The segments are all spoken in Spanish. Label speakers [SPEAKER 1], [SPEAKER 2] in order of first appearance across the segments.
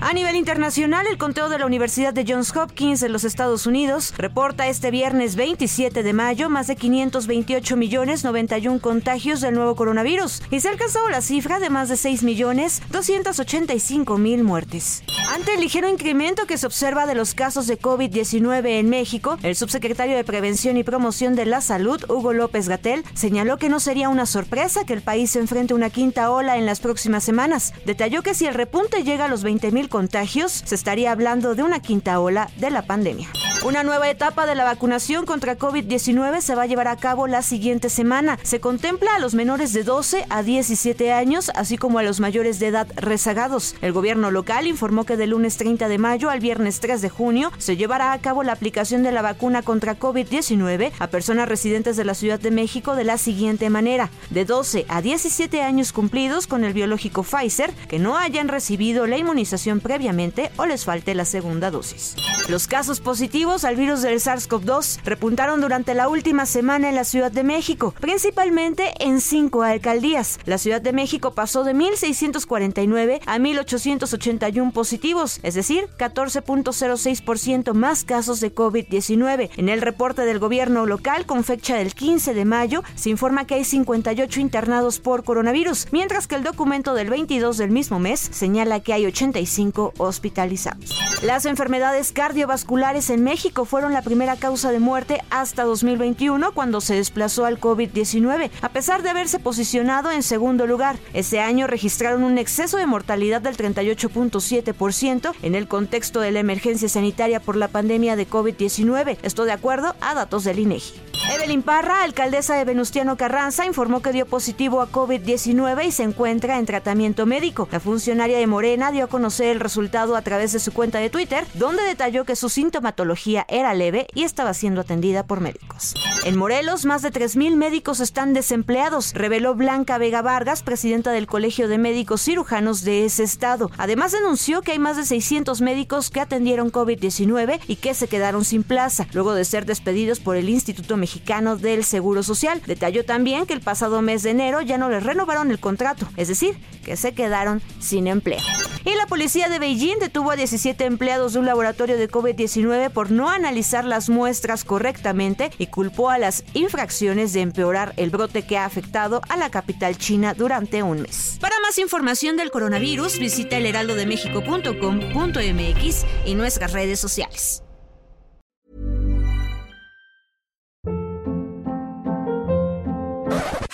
[SPEAKER 1] A nivel internacional, el conteo de la Universidad de Johns Hopkins en los Estados Unidos reporta este viernes 27 de mayo más de 528 millones 91 contagios del nuevo coronavirus y se ha alcanzado la cifra de más de 6 millones 285 mil muertes. Ante el ligero incremento que se observa de los casos de COVID-19 en México, el subsecretario de Prevención y Promoción de la Salud, Hugo López Gatel, señaló que no sería una sorpresa que el país se enfrente a una quinta ola en las próximas semanas. Detalló que si el repunte llega a los 20 mil contagios, se estaría hablando de una quinta ola de la pandemia. Una nueva etapa de la vacunación contra COVID-19 se va a llevar a cabo la siguiente semana. Se contempla a los menores de 12 a 17 años, así como a los mayores de edad rezagados. El gobierno local informó que del lunes 30 de mayo al viernes 3 de junio se llevará a cabo la aplicación de la vacuna contra COVID-19 a personas residentes de la Ciudad de México de la siguiente manera. De 12 a 17 años cumplidos con el biológico Pfizer que no hayan recibido la inmunización previamente o les falte la segunda dosis. Los casos positivos al virus del SARS-CoV-2 repuntaron durante la última semana en la Ciudad de México, principalmente en cinco alcaldías. La Ciudad de México pasó de 1.649 a 1.881 positivos, es decir, 14.06% más casos de COVID-19. En el reporte del gobierno local con fecha del 15 de mayo se informa que hay 58 internados por coronavirus, mientras que el documento del 22 del mismo mes señala que hay 85 hospitalizados. Las enfermedades cardiovasculares en México fueron la primera causa de muerte hasta 2021 cuando se desplazó al COVID-19, a pesar de haberse posicionado en segundo lugar. Ese año registraron un exceso de mortalidad del 38.7% en el contexto de la emergencia sanitaria por la pandemia de COVID-19, esto de acuerdo a datos del INEGI. Evelyn Parra, alcaldesa de Venustiano Carranza, informó que dio positivo a COVID-19 y se encuentra en tratamiento médico. La funcionaria de Morena dio a conocer el resultado a través de su cuenta de Twitter, donde detalló que su sintomatología era leve y estaba siendo atendida por médicos. En Morelos, más de 3.000 médicos están desempleados, reveló Blanca Vega Vargas, presidenta del Colegio de Médicos Cirujanos de ese estado. Además, denunció que hay más de 600 médicos que atendieron COVID-19 y que se quedaron sin plaza, luego de ser despedidos por el Instituto Mexicano del Seguro Social. Detalló también que el pasado mes de enero ya no les renovaron el contrato, es decir, que se quedaron sin empleo. Y la policía de Beijing detuvo a 17 empleados de un laboratorio de COVID-19 por no analizar las muestras correctamente y culpó a las infracciones de empeorar el brote que ha afectado a la capital china durante un mes. Para más información del coronavirus, visita elheraldodemexico.com.mx y nuestras redes sociales.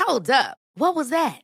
[SPEAKER 2] Hold up. What was that?